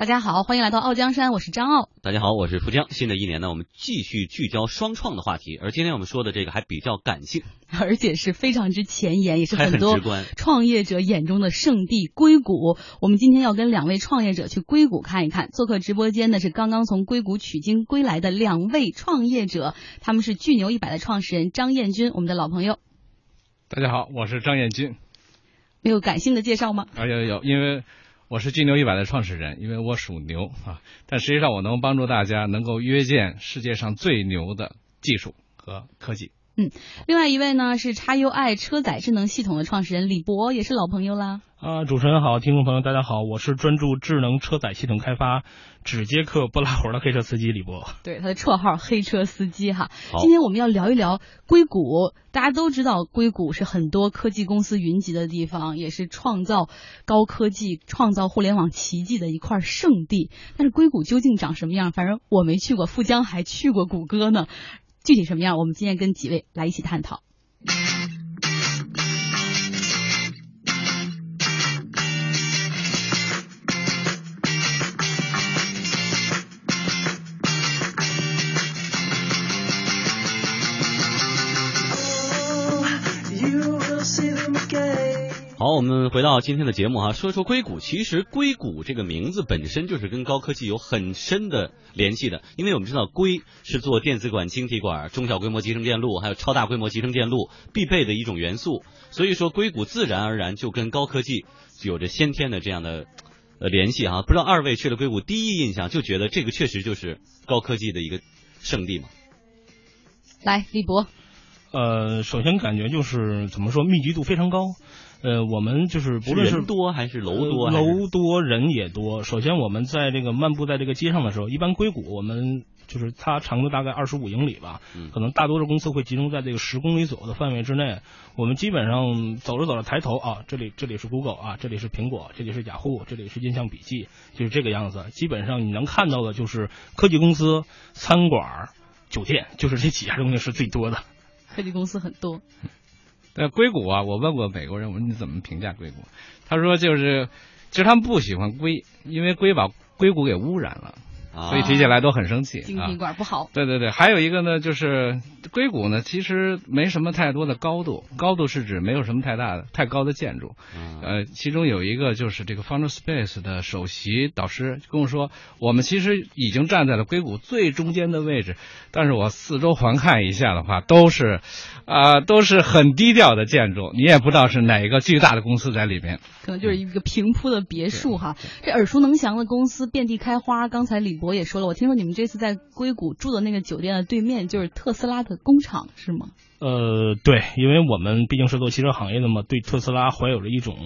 大家好，欢迎来到傲江山，我是张傲。大家好，我是富江。新的一年呢，我们继续聚焦双创的话题，而今天我们说的这个还比较感性，而且是非常之前沿，也是很很多创业者眼中的圣地——硅谷。我们今天要跟两位创业者去硅谷看一看。做客直播间的是刚刚从硅谷取经归来的两位创业者，他们是巨牛一百的创始人张彦军，我们的老朋友。大家好，我是张彦军。没有感性的介绍吗？啊，有有，因为我是金牛一百的创始人，因为我属牛啊。但实际上，我能帮助大家能够约见世界上最牛的技术和科技。嗯另外一位呢是叉 UI 车载智能系统的创始人李博，也是老朋友啦。啊，主持人好，听众朋友大家好，我是专注智能车载系统开发、只接客不拉活的黑车司机李博。对，他的绰号“黑车司机”哈。好今天我们要聊一聊硅谷。大家都知道，硅谷是很多科技公司云集的地方，也是创造高科技、创造互联网奇迹的一块圣地。但是硅谷究竟长什么样？反正我没去过，富江还去过谷歌呢。具体什么样？我们今天跟几位来一起探讨。好，我们回到今天的节目哈，说说硅谷。其实硅谷这个名字本身就是跟高科技有很深的联系的，因为我们知道硅是做电子管、晶体管、中小规模集成电路，还有超大规模集成电路必备的一种元素。所以说硅谷自然而然就跟高科技有着先天的这样的呃联系哈。不知道二位去了硅谷，第一印象就觉得这个确实就是高科技的一个圣地嘛？来，李博，呃，首先感觉就是怎么说，密集度非常高。呃，我们就是不论是人多还是楼多楼多人也多。首先我们在这个漫步在这个街上的时候，一般硅谷我们就是它长度大概二十五英里吧，嗯可能大多数公司会集中在这个十公里左右的范围之内。我们基本上走着走着抬头啊，这里这里是 Google 啊，这里是苹果，这里是雅虎，这里是印象笔记，就是这个样子。基本上你能看到的就是科技公司、餐馆、酒店，就是这几样东西是最多的。科技公司很多，在硅谷啊，我问过美国人，我说你怎么评价硅谷？他说就是，其实他们不喜欢硅，因为硅把硅谷给污染了，所以提起来都很生气啊晶体。管不好。对对对，还有一个呢，就是硅谷呢，其实没什么太多的高度，高度是指没有什么太大的、太高的建筑。嗯呃，其中有一个就是这个 Founder Space 的首席导师跟我说，我们其实已经站在了硅谷最中间的位置，但是我四周环看一下的话，都是，啊、都是很低调的建筑，你也不知道是哪一个巨大的公司在里面。可能就是一个平铺的别墅哈。这耳熟能详的公司遍地开花。刚才李我也说了，我听说你们这次在硅谷住的那个酒店的对面就是特斯拉的工厂，是吗？呃，对，因为我们毕竟是做汽车行业的嘛，对特斯拉怀有着一种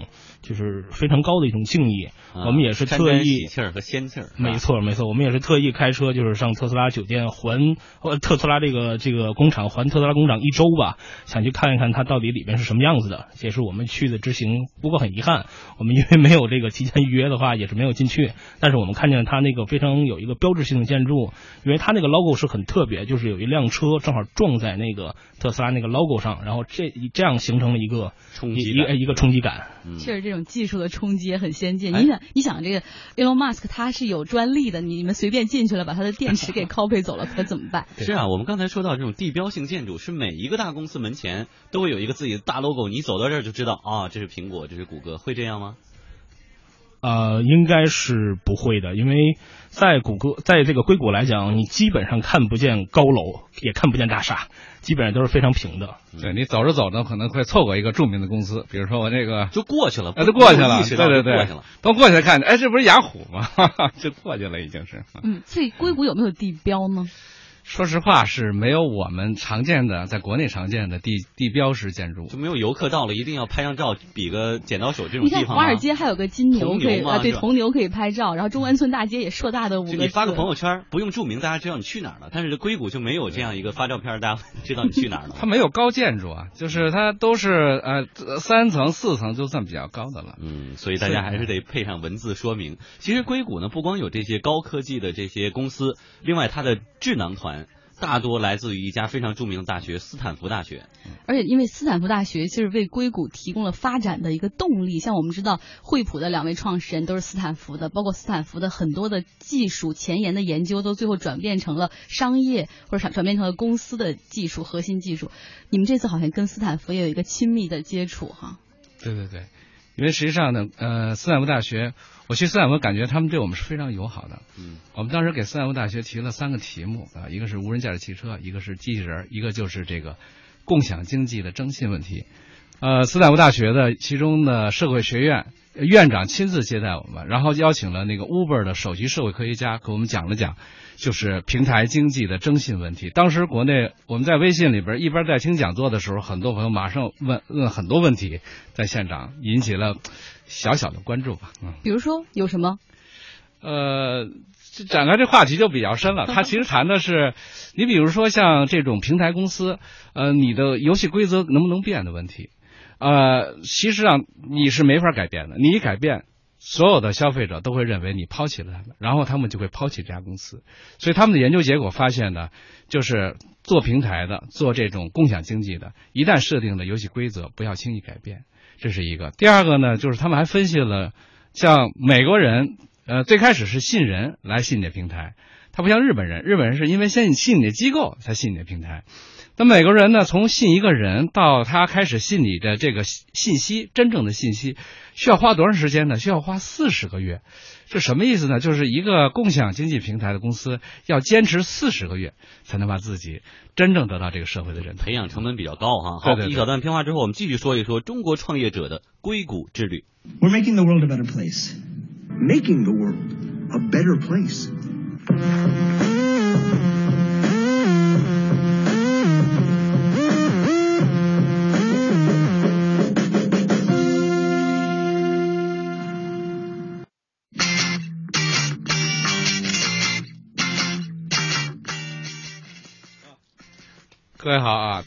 就是非常高的一种敬意。啊我们也是特意气儿和仙气儿，没错，没错，我们也是特意开车，就是上特斯拉酒店还呃特斯拉这个这个工厂还特斯拉工厂一周吧，想去看一看它到底里面是什么样子的。这也是我们去的之行。不过很遗憾，我们因为没有这个提前预约的话，也是没有进去。但是我们看见它那个非常有一个标志性的建筑，因为它那个 logo 是很特别，就是有一辆车正好撞在那个特斯拉那个 logo 上，然后这这样形成了一个冲击一一个一个冲击感。嗯确实，这种技术的冲击也很先进。哎你想，你想这个 Elon Musk 他是有专利的，你们随便进去了，把他的电池给 copy 走了，可怎么办？是啊，我们刚才说到这种地标性建筑，是每一个大公司门前都会有一个自己的大 logo，你走到这儿就知道啊，这是苹果，这是谷歌，会这样吗？呃，应该是不会的，因为在谷歌，在这个硅谷来讲，你基本上看不见高楼，也看不见大厦，基本上都是非常平的。对你走着走着可能会错过一个著名的公司，比如说我这个。就过去了，哎，都过去了，对对对都过去了。，都过去看，哎，这不是雅虎吗？哈哈，就过去了，已经是。嗯，所以硅谷有没有地标呢？说实话是没有我们常见的，在国内常见的地地标式建筑就。没有游客到了一定要拍张照，比个剪刀手这种地方吗华尔街还有个金牛铜可以啊，对，铜牛可以拍照，然后中关村大街也硕大的五个字。就你发个朋友圈，不用注明，大家知道你去哪儿了。但是硅谷就没有这样一个发照片，大家知道你去哪儿了。它没有高建筑啊，就是它都是呃三层四层就算比较高的了。嗯，所以大家还是得配上文字说明。其实硅谷呢，不光有这些高科技的这些公司，另外它的智囊团大多来自于一家非常著名的大学——斯坦福大学。而且因为斯坦福大学其实为硅谷提供了发展的一个动力，像我们知道惠普的两位创始人都是斯坦福的，包括斯坦福的很多的技术前沿的研究都最后转变成了商业或者转转变成了公司的技术核心技术。你们这次好像跟斯坦福也有一个亲密的接触哈。对对对，因为实际上呢，呃，斯坦福大学，我去斯坦福感觉他们对我们是非常友好的。嗯，我们当时给斯坦福大学提了三个题目啊，一个是无人驾驶汽车，一个是机器人，一个就是这个共享经济的征信问题。呃，斯坦福大学的其中的社会学院呃院长亲自接待我们，然后邀请了那个 Uber 的首席社会科学家给我们讲了讲，就是平台经济的征信问题。当时国内我们在微信里边一边在听讲座的时候，很多朋友马上问问很多问题，在现场引起了小小的关注吧。嗯。比如说有什么？呃，这展开这话题就比较深了。他其实谈的是，你比如说像这种平台公司，呃，你的游戏规则能不能变的问题。呃，其实上你是没法改变的，你一改变，所有的消费者都会认为你抛弃了他们，然后他们就会抛弃这家公司。所以他们的研究结果发现呢，就是做平台的、做这种共享经济的，一旦设定的游戏规则，不要轻易改变，这是一个。第二个呢，就是他们还分析了，像美国人，呃，最开始是信人来信你的平台，他不像日本人，日本人是因为先信你的机构才信你的平台。那每个人呢，从信一个人到他开始信你的这个信息，真正的信息，需要花多长时间呢？需要花四十个月。这什么意思呢？就是一个共享经济平台的公司要坚持四十个月，才能把自己真正得到这个社会的认同。培养成本比较高哈。好，对对对一小段片花之后，我们继续说一说中国创业者的硅谷之旅。We're making the world a better place. Making the world a better place.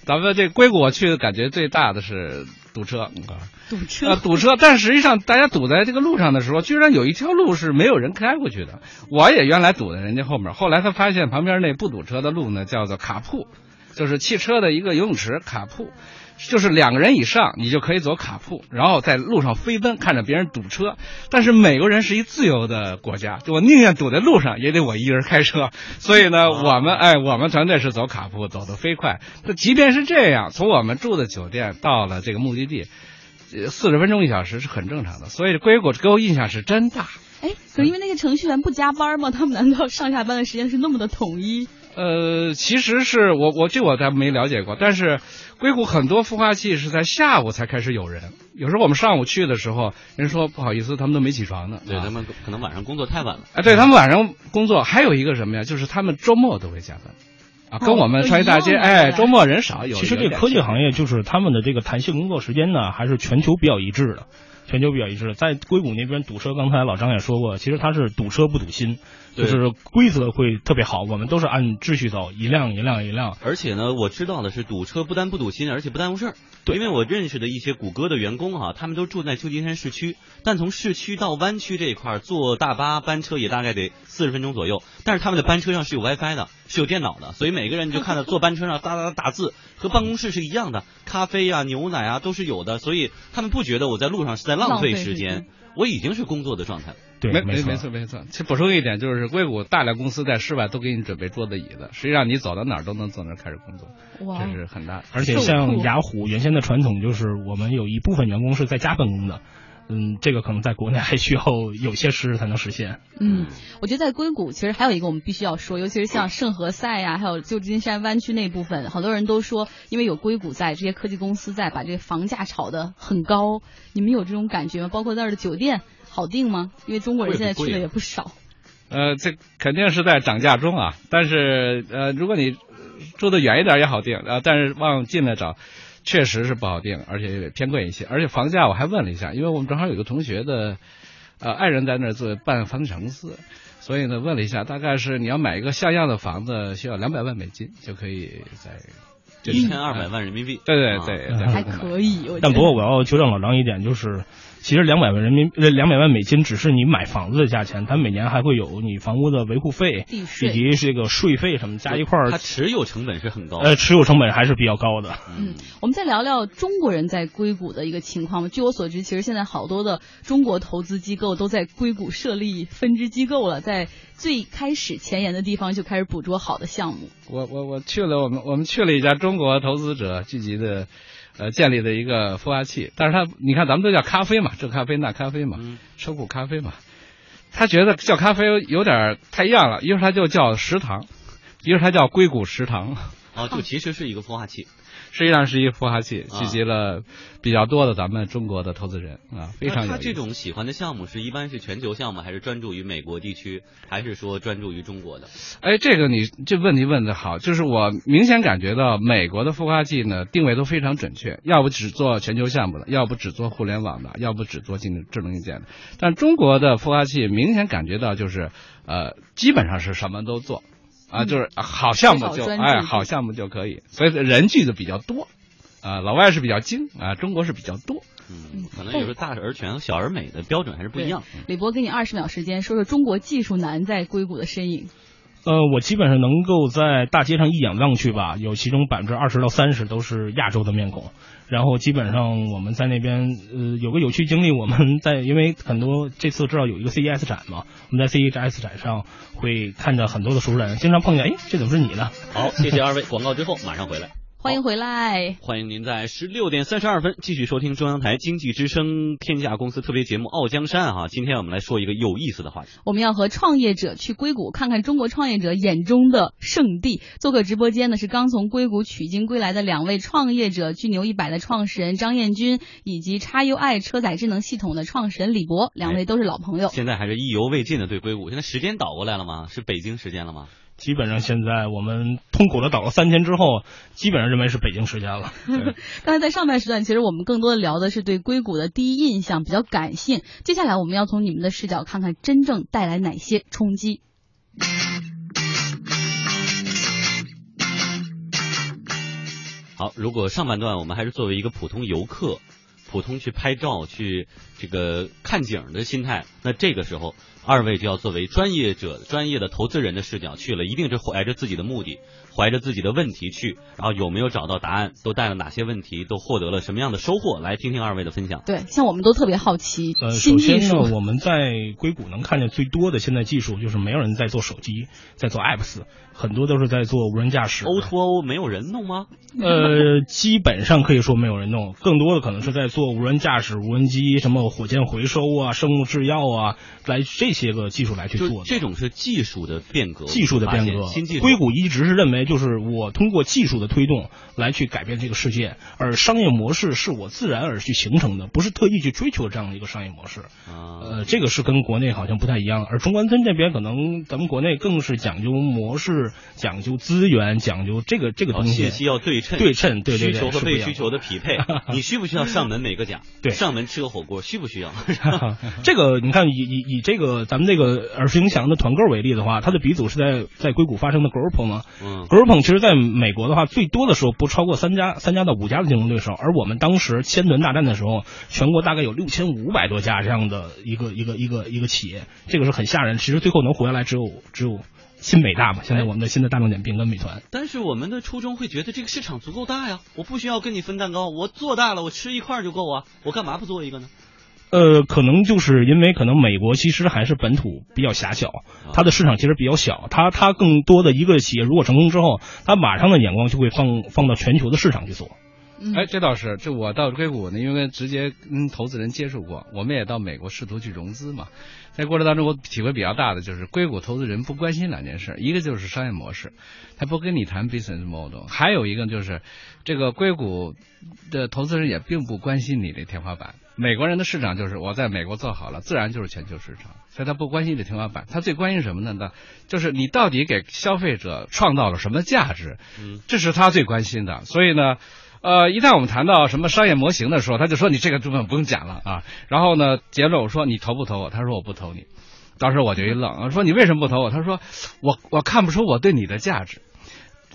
咱们这硅谷我去的感觉最大的是堵车啊。堵车。呃，堵车，但实际上大家堵在这个路上的时候，居然有一条路是没有人开过去的。我也原来堵在人家后面，后来他发现旁边那不堵车的路呢，叫做卡铺，就是汽车的一个游泳池卡铺，就是两个人以上你就可以走卡铺，然后在路上飞奔，看着别人堵车。但是美国人是一自由的国家，就我宁愿堵在路上，也得我一人开车。所以呢，我们哎，我们团队是走卡铺，走得飞快。那即便是这样，从我们住的酒店到了这个目的地。四十分钟一小时是很正常的，所以硅谷给我印象是真大。哎，可是因为那个程序员不加班吗？他们难道上下班的时间是那么的统一？呃，其实是我我这我倒没了解过，但是硅谷很多孵化器是在下午才开始有人，有时候我们上午去的时候，人说不好意思，他们都没起床呢。对，啊他们可能晚上工作太晚了。哎，对他们晚上工作，还有一个什么呀？就是他们周末都会加班，啊，跟我们创业大街，哦哎，周末人少，有其实这个科技行业就是他们的这个弹性工作时间呢，还是全球比较一致的，全球比较一致的。在硅谷那边堵车，刚才老张也说过，其实他是堵车不堵心，就是规则会特别好，我们都是按秩序走，一辆一辆一辆。而且呢，我知道的是，堵车不但不堵心，而且不耽误事儿。对因为我认识的一些谷歌的员工哈、他们都住在旧金山市区，但从市区到湾区这一块儿坐大巴班车也大概得四十分钟左右。但是他们的班车上是有 WiFi 的，是有电脑的，所以每个人就看到坐班车上哒哒哒打字，和办公室是一样的，咖啡啊、牛奶啊都是有的，所以他们不觉得我在路上是在浪费时时间间，我已经是工作的状态。对，没没没错没错。其实补充一点，就是硅谷大量公司在室外都给你准备桌子椅子，实际上你走到哪儿都能坐那儿开始工作，哇这，是很大的。而且像雅虎原先的传统就是我们有一部分员工是在家办公的，嗯，这个可能在国内还需要有些时日才能实现。嗯，我觉得在硅谷其实还有一个我们必须要说，尤其是像圣何塞呀、还有旧金山湾区那部分，好多人都说，因为有硅谷在，这些科技公司在，把这个房价炒得很高。你们有这种感觉吗？包括那儿的酒店好定吗？因为中国人现在去的也不少。呃，这肯定是在涨价中啊，但是呃，如果你住得远一点也好定啊，但是往近了找，确实是不好定，而且也偏贵一些。而且房价我还问了一下，因为我们正好有个同学的呃爱人在那儿做办房地产公司，所以呢问了一下，大概是你要买一个像样的房子，需要两百万美金就可以在一千二百万人民币，对对啊对，还可以，但不过我要纠正老张一点，就是其实两百万人民呃两百万美金只是你买房子的价钱，它每年还会有你房屋的维护费以及这个税费什么加一块儿它，持有成本是很高的。呃，持有成本还是比较高的。嗯，我们再聊聊中国人在硅谷的一个情况吧。据我所知，其实现在好多的中国投资机构都在硅谷设立分支机构了，在最开始前沿的地方就开始捕捉好的项目。我我我去了，我们我们去了一家中国投资者聚集的，呃，建立的一个孵化器。但是他，你看咱们都叫咖啡嘛，这咖啡那咖啡嘛，嗯收购咖啡嘛。他觉得叫咖啡有点太一样了，一会儿他就叫食堂，一会儿他叫硅谷食堂。哦，就其实是一个孵化器。实际上是一个孵化器，啊聚集了比较多的咱们中国的投资人啊，非常有意思。这种喜欢的项目是一般是全球项目，还是专注于美国地区，还是说专注于中国的？哎，这个你这问题问的好，就是我明显感觉到美国的孵化器呢定位都非常准确，要不只做全球项目的，要不只做互联网的，要不只做智能智能硬件的。但中国的孵化器明显感觉到就是呃，基本上是什么都做。啊，嗯就是好项目就哎，好项目就可以，所以人聚的比较多，啊，老外是比较精啊，中国是比较多。嗯，可能有时候大而全和小而美的标准还是不一样。李博，给你二十秒时间，说说中国技术男在硅谷的身影。呃，我基本上能够在大街上一眼望去吧，有其中百分之二十到三十都是亚洲的面孔。然后基本上我们在那边，呃，有个有趣经历，我们在因为很多这次知道有一个 CES 展嘛，我们在 CES 展上会看着很多的熟人，经常碰见，哎，这怎么是你呢？好，谢谢二位，广告之后马上回来。欢迎回来。欢迎您在十六点三十二分继续收听中央台经济之声天下公司特别节目《傲江山》哈。今天我们来说一个有意思的话题。我们要和创业者去硅谷看看中国创业者眼中的圣地。做客直播间呢是刚从硅谷取经归来的两位创业者，巨牛一百的创始人张彦军以及叉 UI 车载智能系统的创始人李博，两位都是老朋友。现在还是意犹未尽的对硅谷，现在时间倒过来了吗？是北京时间了吗？基本上现在我们痛苦的倒了三天之后，基本上认为是北京时间了。刚才在上半时段，其实我们更多的聊的是对硅谷的第一印象，比较感性。接下来我们要从你们的视角看看真正带来哪些冲击。好，如果上半段我们还是作为一个普通游客，普通去拍照、去这个看景的心态，那这个时候二位就要作为专业者、专业的投资人的视角去了，一定是怀着自己的目的，怀着自己的问题去，然后有没有找到答案，都带了哪些问题，都获得了什么样的收获，来听听二位的分享。对，像我们都特别好奇呃，首先呢，我们在硅谷能看见最多的现在技术就是没有人在做手机，在做 apps，很多都是在做无人驾驶。O to O 没有人弄吗？呃，基本上可以说没有人弄，更多的可能是在做无人驾驶、无人机、什么火箭回收啊、生物制药啊，来这些个技术来去做的。这种是技术的变革，技术的变革，新技术。硅谷一直是认为，就是我通过技术的推动来去改变这个世界，而商业模式是我自然而去形成的，不是特意去追求这样的一个商业模式。啊，呃，这个是跟国内好像不太一样，而中关村这边可能咱们国内更是讲究模式、讲究资源、讲究这个这个哦东西。信息要对称，对称对对对需求和被需求的匹配。你需不需要上门美个甲？对上门吃个火锅需不需要？这个你看，以以以这个咱们这个耳熟能详的团购为例的话，它的鼻祖是在在硅谷发生的 Groupon 嘛。嗯其实在美国的话，最多的时候不超过三家三家到五家的竞争对手，而我们当时千团大战的时候，全国大概有六千五百多家这样的一个一个一个一个企业，这个是很吓人。其实最后能活下来只有只有新美大嘛，现在我们的新的大众点评跟美团。但是我们的初衷会觉得这个市场足够大呀，我不需要跟你分蛋糕，我做大了，我吃一块就够啊，我干嘛不做一个呢？呃，可能就是因为可能美国其实还是本土比较狭小，它的市场其实比较小，它它更多的一个企业如果成功之后，它马上的眼光就会放放到全球的市场去做。嗯哎，这倒是，这我到硅谷呢，因为直接跟投资人接触过，我们也到美国试图去融资嘛。在过程当中，我体会比较大的就是硅谷投资人不关心两件事，一个就是商业模式，他不跟你谈 business model；还有一个就是这个硅谷的投资人也并不关心你的天花板。美国人的市场就是我在美国做好了，自然就是全球市场，所以他不关心这天花板，他最关心什么呢？那就是你到底给消费者创造了什么价值，嗯，这是他最关心的。所以呢。呃，一旦我们谈到什么商业模型的时候，他就说你这个部分不用讲了啊。然后呢，结论我说你投不投我？他说我不投你。当时我就一愣，说你为什么不投我？他说我我看不出我对你的价值。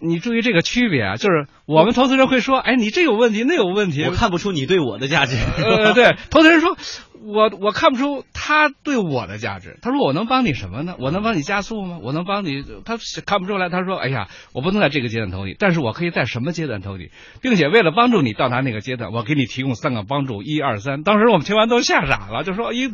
你注意这个区别啊，就是我们投资人会说，哎，你这有问题，那有问题，我看不出你对我的价值。呃，对，投资人说，我我看不出他对我的价值。他说我能帮你什么呢？我能帮你加速吗？我能帮你？他看不出来。他说，哎呀，我不能在这个阶段投你，但是我可以在什么阶段投你，并且为了帮助你到达那个阶段，我给你提供三个帮助，一二三。当时我们听完都吓傻了，就说一。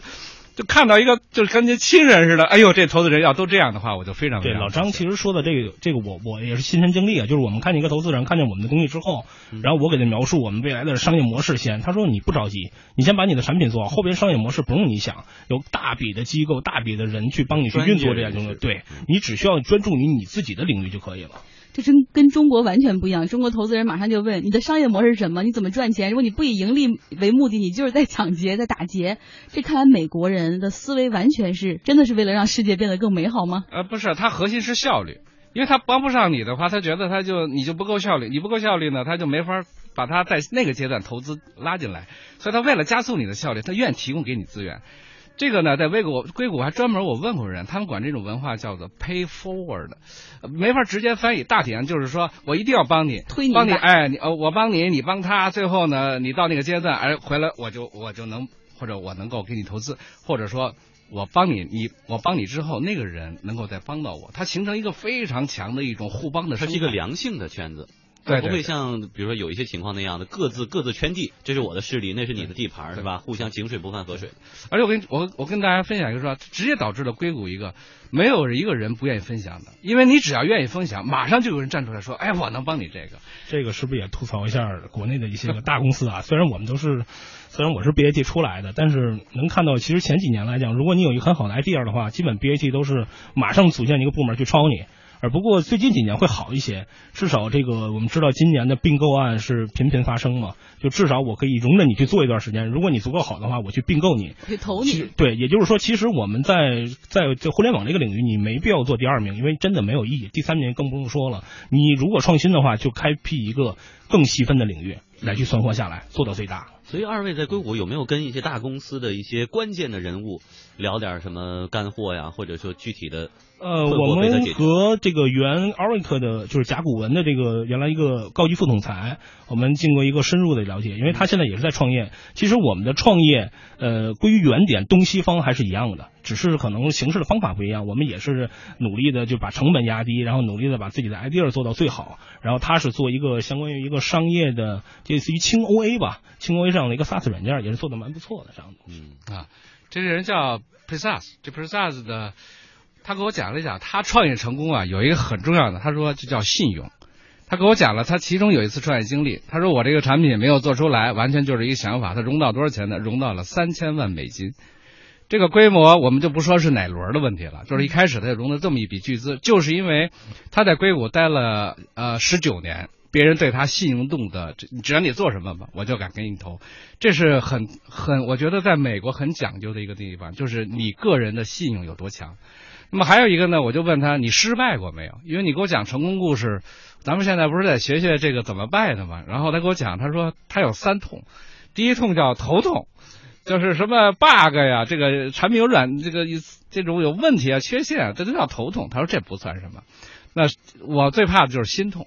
就看到一个就是跟您亲人似的，哎呦，这投资人要都这样的话，我就非常对老张其实说的这个这个我我也是亲身经历啊，就是我们看见一个投资人看见我们的东西之后，然后我给他描述我们未来的商业模式先，他说你不着急，你先把你的产品做好，后边商业模式不用你想，有大笔的机构、大笔的人去帮你去运作这样东西，对你只需要专注于你自己的领域就可以了。这真跟中国完全不一样。中国投资人马上就问你的商业模式是什么？你怎么赚钱？如果你不以盈利为目的，你就是在抢劫，在打劫。这看来美国人的思维完全是真的是为了让世界变得更美好吗？呃，不是，他核心是效率，因为他帮不上你的话，他觉得他就你就不够效率，你不够效率呢，他就没法把他在那个阶段投资拉进来。所以他为了加速你的效率，他愿意提供给你资源。这个呢，在硅谷，硅谷还专门我问过人，他们管这种文化叫做 pay forward，没法直接翻译，大体上就是说我一定要帮你，推你，帮你，哎，你呃，我帮你，你帮他，最后呢，你到那个阶段，哎，回来我就我就能，或者我能够给你投资，或者说我帮你，你我帮你之后，那个人能够再帮到我，它形成一个非常强的一种互帮的，它是一个良性的圈子。对，不会像比如说有一些情况那样的各自各自圈地，这是我的势力，那是你的地盘，是吧？互相井水不犯河水。而且我跟我我跟大家分享一个说，直接导致了硅谷一个没有一个人不愿意分享的，因为你只要愿意分享，马上就有人站出来说，哎，我能帮你这个。这个是不是也吐槽一下国内的一些个大公司啊？虽然我们都是，虽然我是 BAT 出来的，但是能看到，其实前几年来讲，如果你有一个很好的 idea 的话，基本 BAT 都是马上组建一个部门去抄你。而不过最近几年会好一些，至少这个我们知道今年的并购案是频频发生嘛，就至少我可以容忍你去做一段时间，如果你足够好的话，我去并购你，去投你。对，也就是说，其实我们在在在互联网这个领域，你没必要做第二名，因为真的没有意义。第三名更不用说了，你如果创新的话，就开辟一个更细分的领域来去存活下来，做到最大。所以二位在硅谷有没有跟一些大公司的一些关键的人物聊点什么干货呀，或者说具体的？呃，我们和这个原 Oracle 的，就是甲骨文的这个原来一个高级副总裁，我们经过一个深入的了解，因为他现在也是在创业。其实我们的创业，呃，归于原点，东西方还是一样的，只是可能形式的方法不一样。我们也是努力的就把成本压低，然后努力的把自己的 idea 做到最好。然后他是做一个相关于一个商业的，类似于轻 OA 吧，轻工业这样的一个 SaaS 软件，也是做的蛮不错的这样的。嗯啊，这个人叫 Precise，这 Precise 的。他给我讲了一讲，他创业成功啊，有一个很重要的，他说就叫信用。他给我讲了他其中有一次创业经历，他说我这个产品没有做出来，完全就是一个想法。他融到多少钱呢？融到了三千万美金。这个规模我们就不说是哪轮的问题了，就是一开始他就融了这么一笔巨资，就是因为他在硅谷待了呃十九年，别人对他信用度的，只要你做什么吧，我就敢给你投。这是很很，我觉得在美国很讲究的一个地方，就是你个人的信用有多强。那么还有一个呢，我就问他你失败过没有？因为你给我讲成功故事，咱们现在不是在学学这个怎么败的吗？然后他给我讲，他说他有三痛，第一痛叫头痛，就是什么 bug 呀，这个产品有软这个这种有问题啊、缺陷啊，这都叫头痛。他说这不算什么，那我最怕的就是心痛，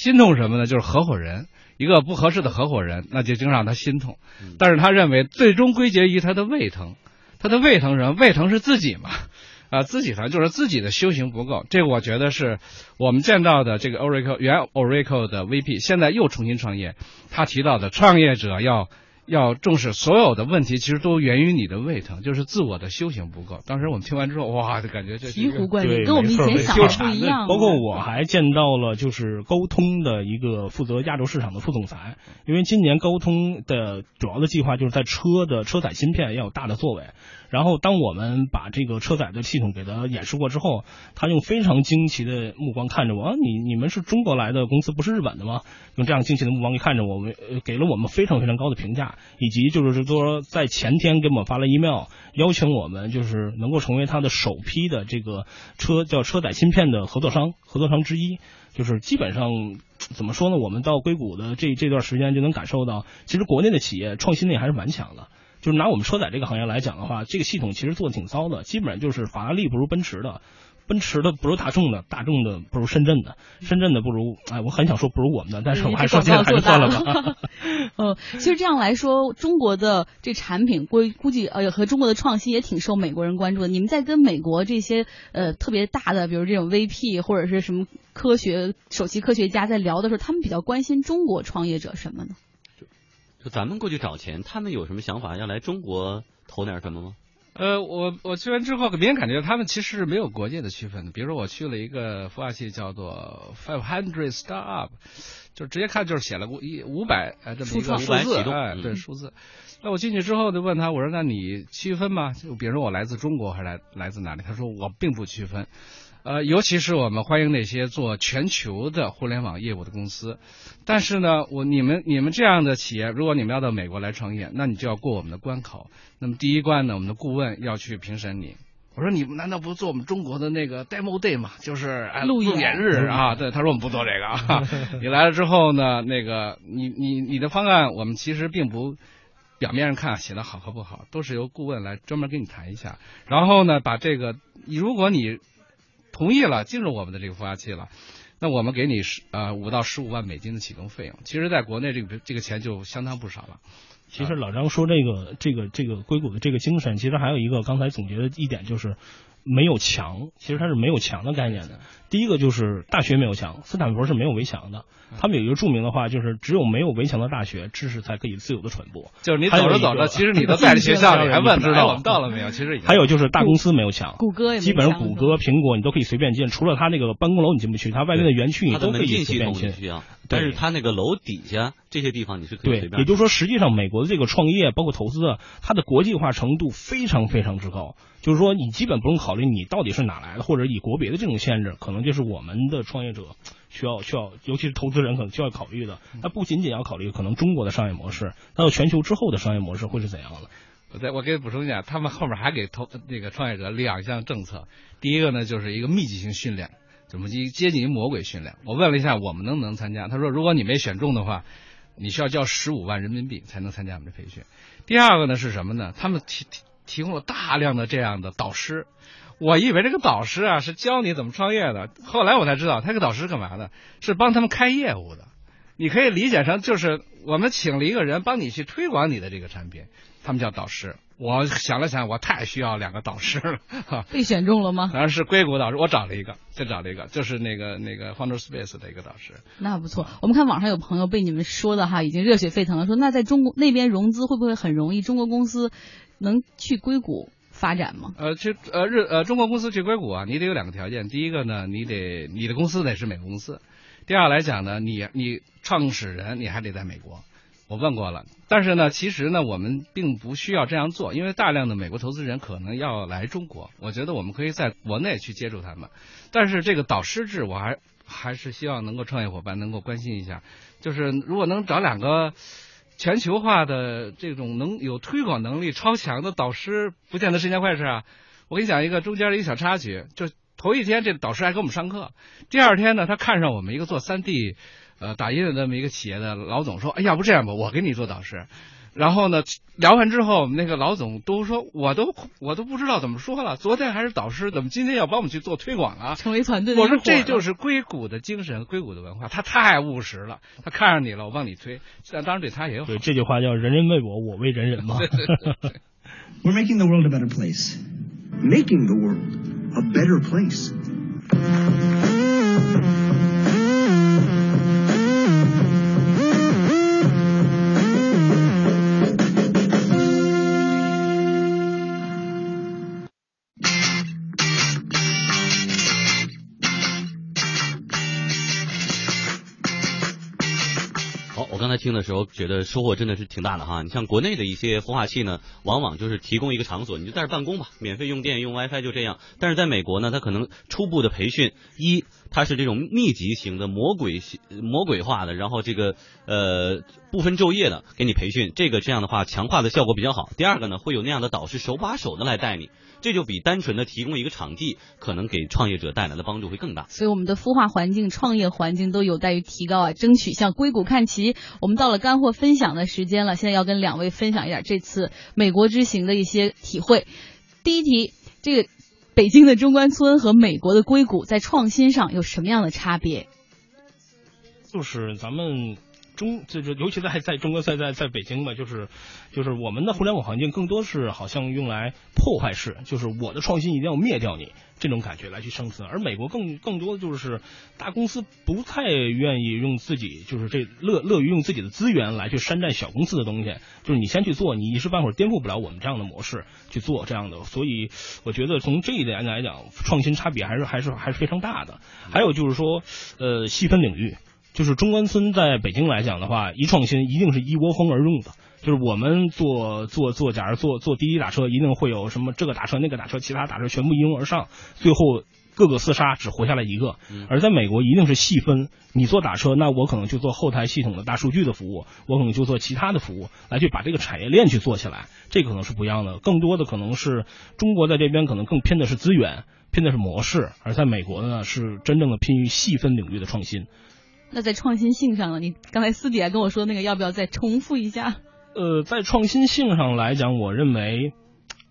心痛什么呢？就是合伙人一个不合适的合伙人，那就经让他心痛。但是他认为最终归结于他的胃疼，他的胃疼什么？胃疼是自己嘛。啊，自己呢就是自己的修行不够，这个我觉得是我们见到的这个 Oracle 原 Oracle 的 VP，现在又重新创业，他提到的创业者要。要重视所有的问题，其实都源于你的胃疼，就是自我的修行不够。当时我们听完之后，哇，就感觉这醍醐灌顶，跟我们以前想的不一样。包括我还见到了，就是高通的一个负责亚洲市场的副总裁，因为今年高通的主要的计划就是在车的车载芯片要有大的作为。然后，当我们把这个车载的系统给他演示过之后，他用非常惊奇的目光看着我，啊，你你们是中国来的公司，不是日本的吗？用这样惊奇的目光看着我们，给了我们非常非常高的评价。以及就是说，在前天给我们发了 email，邀请我们就是能够成为他的首批的这个车叫车载芯片的合作商，合作商之一。就是基本上怎么说呢？我们到硅谷的这这段时间就能感受到，其实国内的企业创新力还是蛮强的。就是拿我们车载这个行业来讲的话，这个系统其实做的挺糟的，基本上就是法拉利不如奔驰的。奔驰的不如大众的，大众的不如深圳的，深圳的不如哎，我很想说不如我们的，但是我还说起来还是算了吧。呃，其实这样来说，中国的这产品估估计呃和中国的创新也挺受美国人关注的。你们在跟美国这些呃特别大的，比如这种 VP 或者是什么科学首席科学家在聊的时候，他们比较关心中国创业者什么呢？咱们过去找钱，他们有什么想法？要来中国投点什么吗？呃，我我去完之后，给别人感觉他们其实是没有国界的区分的。比如说，我去了一个孵化器叫做 Five Hundred Startup，就直接看就是写了五一五百呃这么一个数字，哎，对数字。那我进去之后就问他，我说那你区分吗？就比如说我来自中国还是来来自哪里？他说我并不区分。呃，尤其是我们欢迎那些做全球的互联网业务的公司，但是呢，我你们你们这样的企业，如果你们要到美国来创业，那你就要过我们的关口。那么第一关呢，我们的顾问要去评审你。我说你们难道不做我们中国的那个 demo day 吗？就是路演日啊？对，他说我们不做这个啊。你来了之后呢，那个你你你的方案，我们其实并不表面上看写的好和不好，都是由顾问来专门跟你谈一下。然后呢，把这个如果你同意了，进入我们的这个孵化器了，那我们给你十呃五到十五万美金的启动费用。其实，在国内这个这个钱就相当不少了。其实老张说这个这个这个硅谷的这个精神，其实还有一个刚才总结的一点就是没有墙，其实它是没有墙的概念的。第一个就是大学没有墙，斯坦福是没有围墙的。他们有一个著名的话，就是只有没有围墙的大学，知识才可以自由的传播。就是你走着走着，其实你都在学校里，还问知道我们到了没有？其实还有就是大公司没有墙，谷歌基本上谷歌、苹果你都可以随便进，除了它那个办公楼你进不去，它外面的园区你都可以随便进。但是它那个楼底下这些地方你是可以随便。也就是说，实际上美国的这个创业包括投资啊，它的国际化程度非常非常之高。就是说，你基本不用考虑你到底是哪来的，或者以国别的这种限制，可能就是我们的创业者 需要需要，尤其是投资人可能需要考虑的。他不仅仅要考虑可能中国的商业模式，还有全球之后的商业模式会是怎样的？我再我给补充一下，他们后面还给投那个创业者两项政策。第一个呢，就是一个密集型训练，怎么接接近于魔鬼训练。我问了一下，我们能不能参加？他说，如果你没选中的话，你需要交十五万人民币才能参加我们的培训。第二个呢是什么呢？他们提提。供了大量的这样的导师，我以为这个导师啊是教你怎么创业的，后来我才知道，他这个导师是干嘛的？是帮他们开业务的。你可以理解成就是我们请了一个人帮你去推广你的这个产品，他们叫导师。我想了想，我太需要两个导师了。被选中了吗？当然是硅谷导师，我找了一个，再找了一个，就是那个那个 Founder Space 的一个导师。那不错，我们看网上有朋友被你们说的哈，已经热血沸腾了，说那在中国那边融资会不会很容易？中国公司。能去硅谷发展吗？呃，去呃日呃中国公司去硅谷啊，你得有两个条件。第一个呢，你得你的公司得是美国公司；第二来讲呢，你你创始人你还得在美国。我问过了，但是呢，其实呢，我们并不需要这样做，因为大量的美国投资人可能要来中国。我觉得我们可以在国内去接触他们，但是这个导师制，我还还是希望能够创业伙伴能够关心一下，就是如果能找两个。全球化的这种能有推广能力超强的导师，不见得是一件坏事啊。我给你讲一个中间的一个小插曲，就头一天这导师还给我们上课，第二天呢，他看上我们一个做三 D，呃，打印的那么一个企业的老总说，哎，要不这样吧，我给你做导师。然后呢，聊完之后，那个老总都说，我都我都不知道怎么说了。昨天还是导师，怎么今天要帮我们去做推广啊？成为团队。我说这就是硅谷的精神，硅谷的文化，他太务实了。他看上你了，我帮你推。但当然对他也有好。对这句话叫“人人为我，我为人人”嘛。We're making the world a better place. Making the world a better place. 听的时候，觉得收获真的是挺大的哈。你像国内的一些孵化器呢，往往就是提供一个场所，你就在这办公吧，免费用电用 WiFi 就这样。但是在美国呢，它可能初步的培训，一它是这种密集型的魔鬼魔鬼化的，然后这个呃不分昼夜的给你培训，这个这样的话强化的效果比较好。第二个呢，会有那样的导师手把手的来带你。这就比单纯的提供一个场地，可能给创业者带来的帮助会更大。所以我们的孵化环境、创业环境都有待于提高啊！争取向硅谷看齐。我们到了干货分享的时间了，现在要跟两位分享一点这次美国之行的一些体会。第一题，这个。北京的中关村和美国的硅谷在创新上有什么样的差别？就是咱们。中就是尤其在在中国在在在北京吧，就是就是我们的互联网环境更多是好像用来破坏式，就是我的创新一定要灭掉你这种感觉来去生存。而美国更更多的就是大公司不太愿意用自己就是这乐乐于用自己的资源来去山寨小公司的东西，就是你先去做，你一时半会儿颠覆不了我们这样的模式去做这样的。所以我觉得从这一点来讲，创新差别还是还是还是非常大的。还有就是说，呃，细分领域。就是中关村在北京来讲的话，一创新一定是一窝蜂而用的。就是我们做做做，假如做做滴滴打车，一定会有什么这个打车那个打车，其他打车全部一拥而上，最后各个厮杀，只活下来一个。而在美国，一定是细分，你做打车，那我可能就做后台系统的大数据的服务，我可能就做其他的服务，来去把这个产业链去做起来。这可能是不一样的。更多的可能是中国在这边可能更偏的是资源，拼的是模式，而在美国呢，是真正的拼于细分领域的创新。那在创新性上呢？你刚才私底下跟我说那个，要不要再重复一下？呃，在创新性上来讲，我认为，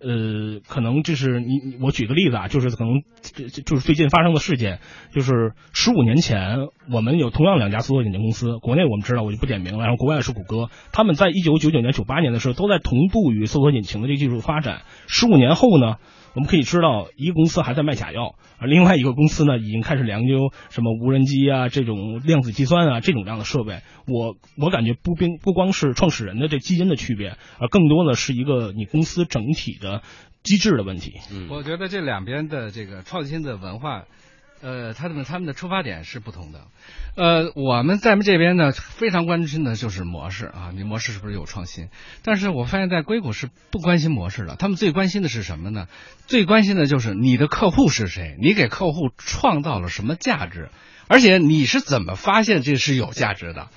呃，可能就是你，我举个例子啊，就是可能就是最近发生的事件，就是十五年前，我们有同样两家搜索引擎公司，国内我们知道，我就不点名了，然后国外是谷歌，他们在一九九九年、九八年的时候都在同步于搜索引擎的这个技术发展，十五年后呢？我们可以知道，一个公司还在卖假药，而另外一个公司呢，已经开始研究什么无人机啊，这种量子计算啊，这种这样的设备。我我感觉不并不光是创始人的这基因的区别，而更多的是一个你公司整体的机制的问题。嗯，我觉得这两边的这个创新的文化。呃，他们他们的出发点是不同的。呃，我们在这边呢，非常关心的就是模式啊，你模式是不是有创新？但是我发现，在硅谷是不关心模式的，他们最关心的是什么呢？最关心的就是你的客户是谁，你给客户创造了什么价值，而且你是怎么发现这是有价值的？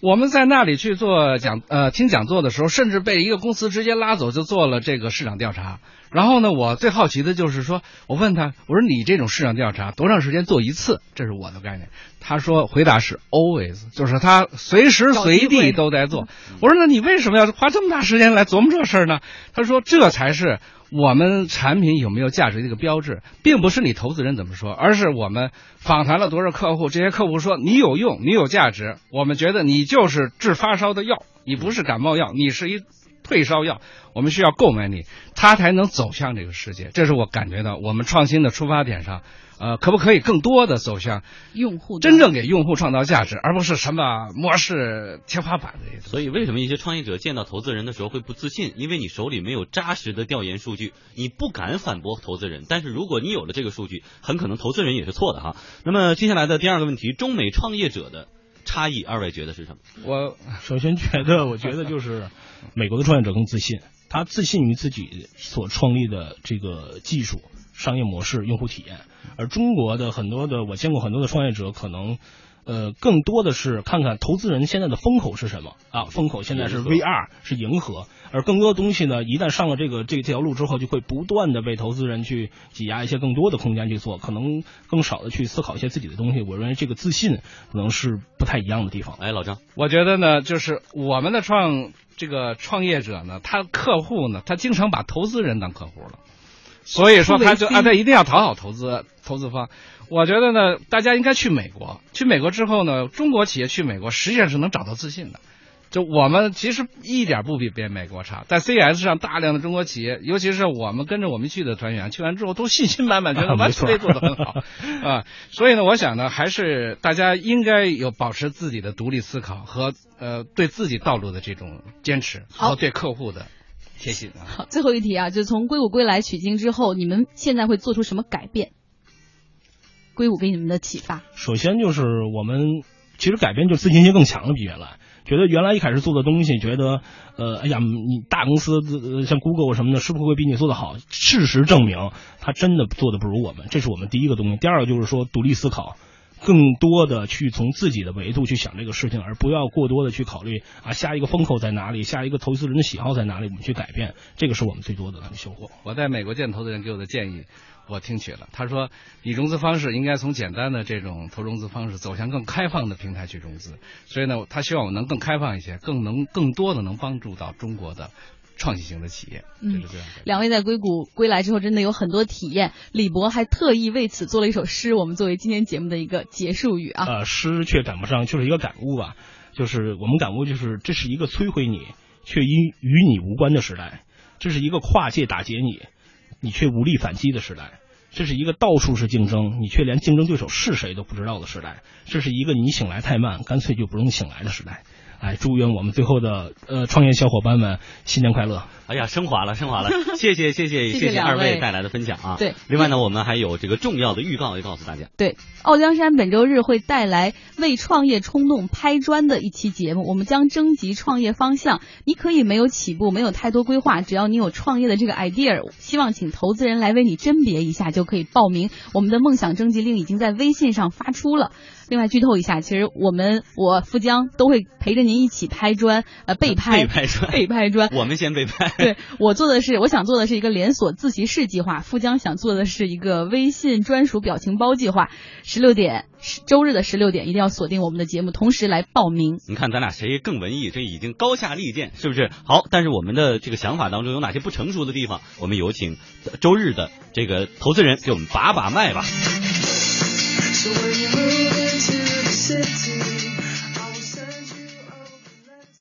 我们在那里去做讲呃听讲座的时候，甚至被一个公司直接拉走，就做了这个市场调查。然后呢，我最好奇的就是说，我问他，我说你这种市场调查多长时间做一次？这是我的概念。他说回答是 always，就是他随时随地都在做。我说那你为什么要花这么大时间来琢磨这事儿呢？他说这才是我们产品有没有价值的一个标志，并不是你投资人怎么说，而是我们访谈了多少客户，这些客户说你有用，你有价值，我们觉得你就是治发烧的药，你不是感冒药，你是一。退烧药，我们需要购买你，他才能走向这个世界。这是我感觉到我们创新的出发点上，呃，可不可以更多的走向用户，真正给用户创造价值，而不是什么模式天花板的。所以，为什么一些创业者见到投资人的时候会不自信？因为你手里没有扎实的调研数据，你不敢反驳投资人。但是，如果你有了这个数据，很可能投资人也是错的哈。那么，接下来的第二个问题，中美创业者的。差异，二位觉得是什么？我 首先觉得，我觉得就是美国的创业者更自信，他自信于自己所创立的这个技术、商业模式、用户体验，而中国的很多的我见过很多的创业者可能。呃，更多的是看看投资人现在的风口是什么啊？风口现在是 VR，是迎合，而更多的东西呢，一旦上了这个这这条路之后，就会不断的被投资人去挤压一些更多的空间去做，可能更少的去思考一些自己的东西。我认为这个自信可能是不太一样的地方。哎，老张，我觉得呢，就是我们的创这个创业者呢，他客户呢，他经常把投资人当客户了。所以说，他就啊，他一定要讨好投资投资方。我觉得呢，大家应该去美国。去美国之后呢，中国企业去美国实际上是能找到自信的。就我们其实一点不比别美国差。在 CES 上，大量的中国企业，尤其是我们跟着我们去的团员，去完之后都信心满满，觉得完全做得很好 啊。所以呢，我想呢，还是大家应该有保持自己的独立思考和呃对自己道路的这种坚持和对客户的。贴心啊！好，最后一题啊，就从硅谷归来取经之后，你们现在会做出什么改变？硅谷给你们的启发？首先就是我们其实改变就自信心更强了，比原来觉得原来一开始做的东西，觉得呃，哎呀，你大公司像 Google 什么的，是不是会比你做的好？事实证明，他真的做的不如我们，这是我们第一个东西。第二个就是说独立思考。更多的去从自己的维度去想这个事情，而不要过多的去考虑啊下一个风口在哪里，下一个投资人的喜好在哪里，我们去改变，这个是我们最多的收获。我在美国见投资人给我的建议，我听取了。他说，你融资方式应该从简单的这种投融资方式走向更开放的平台去融资。所以呢，他希望我能更开放一些，更能更多的能帮助到中国的。创新型的企业。嗯这是这样。两位在硅谷归来之后，真的有很多体验。李博还特意为此做了一首诗，我们作为今天节目的一个结束语啊。呃，诗却赶不上，就是一个感悟吧。就是我们感悟，就是这是一个摧毁你却因与你无关的时代，这是一个跨界打劫你，你却无力反击的时代。这是一个到处是竞争，你却连竞争对手是谁都不知道的时代。这是一个你醒来太慢，干脆就不用醒来的时代。哎，祝愿我们最后的呃创业小伙伴们新年快乐！哎呀，升华了，升华了，谢谢谢谢谢谢二位位带来的分享啊。对另外呢，我们还有这个重要的预告要告诉大家。对，傲江山本周日会带来为创业冲动拍砖的一期节目，我们将征集创业方向。你可以没有起步，没有太多规划，只要你有创业的这个 idea，希望请投资人来为你甄别一下就可以报名。我们的梦想征集令已经在微信上发出了。另外剧透一下，其实我们我富江都会陪着您一起拍砖，呃，被拍被拍砖被拍砖。我们先被拍。对我做的是，我想做的是一个连锁自习室计划，富江想做的是一个微信专属表情包计划。十六点，周日的十六点一定要锁定我们的节目，同时来报名。你看咱俩谁更文艺？这已经高下立见，是不是？好，但是我们的这个想法当中有哪些不成熟的地方？我们有请周日的这个投资人给我们把把脉吧。City,